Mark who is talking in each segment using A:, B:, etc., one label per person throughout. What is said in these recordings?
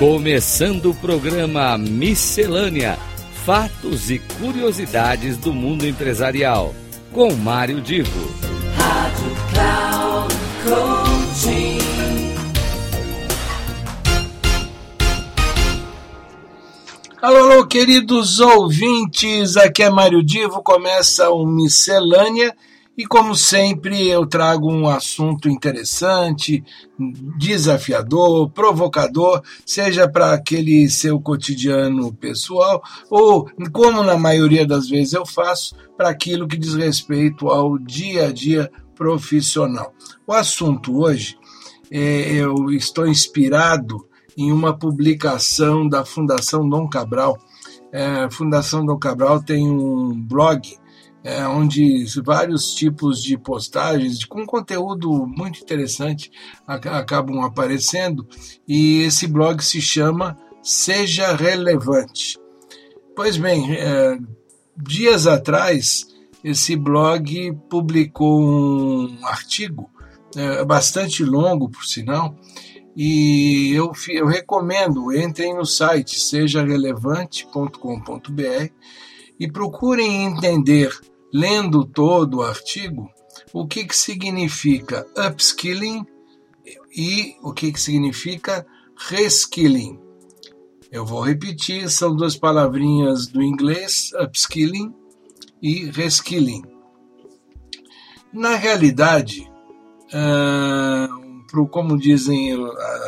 A: Começando o programa Miscelânea: Fatos e Curiosidades do Mundo Empresarial, com Mário Divo. Rádio Cloud Coaching.
B: Alô, alô, queridos ouvintes, aqui é Mário Divo, começa o Miscelânea e, como sempre, eu trago um assunto interessante, desafiador, provocador, seja para aquele seu cotidiano pessoal ou, como na maioria das vezes eu faço, para aquilo que diz respeito ao dia a dia profissional. O assunto hoje, é, eu estou inspirado em uma publicação da Fundação Dom Cabral. É, a Fundação Dom Cabral tem um blog é, onde vários tipos de postagens com conteúdo muito interessante acabam aparecendo e esse blog se chama Seja Relevante. Pois bem, é, dias atrás esse blog publicou um artigo é, bastante longo, por sinal, e eu, eu recomendo, entrem no site sejarelevante.com.br e procurem entender, lendo todo o artigo, o que, que significa upskilling e o que, que significa reskilling. Eu vou repetir, são duas palavrinhas do inglês, upskilling e reskilling. Na realidade, uh, pro, como dizem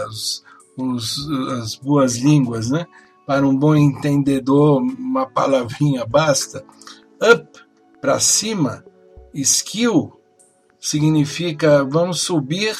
B: as, os, as boas línguas, né? Para um bom entendedor, uma palavrinha basta. Up, para cima, skill significa vamos subir,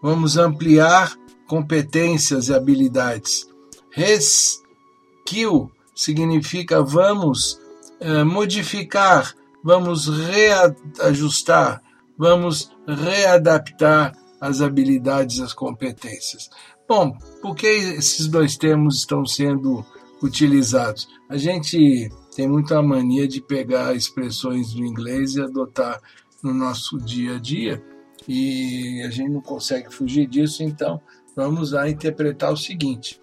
B: vamos ampliar competências e habilidades. Reskill significa vamos uh, modificar, vamos reajustar, vamos readaptar as habilidades, as competências. Bom, por que esses dois termos estão sendo utilizados? A gente tem muita mania de pegar expressões do inglês e adotar no nosso dia a dia, e a gente não consegue fugir disso, então vamos lá interpretar o seguinte.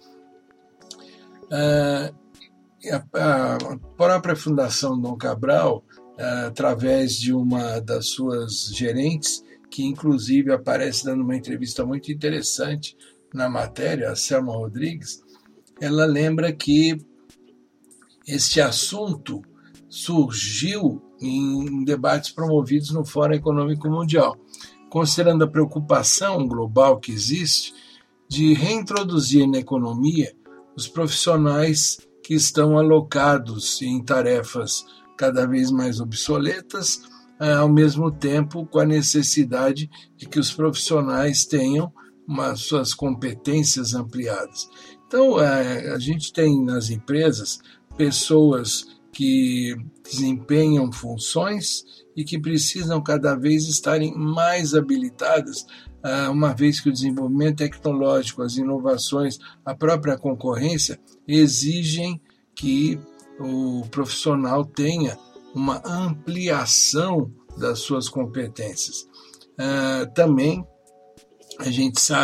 B: Uh, a, própria Fundação Dom Cabral, uh, através de uma das suas gerentes, que inclusive aparece dando uma entrevista muito interessante na matéria, a Selma Rodrigues, ela lembra que este assunto surgiu em debates promovidos no Fórum Econômico Mundial, considerando a preocupação global que existe de reintroduzir na economia os profissionais que estão alocados em tarefas cada vez mais obsoletas ao mesmo tempo com a necessidade de que os profissionais tenham uma, suas competências ampliadas. Então, é, a gente tem nas empresas pessoas que desempenham funções e que precisam cada vez estarem mais habilitadas, é, uma vez que o desenvolvimento tecnológico, as inovações, a própria concorrência exigem que o profissional tenha uma ampliação das suas competências. Uh, também a gente sabe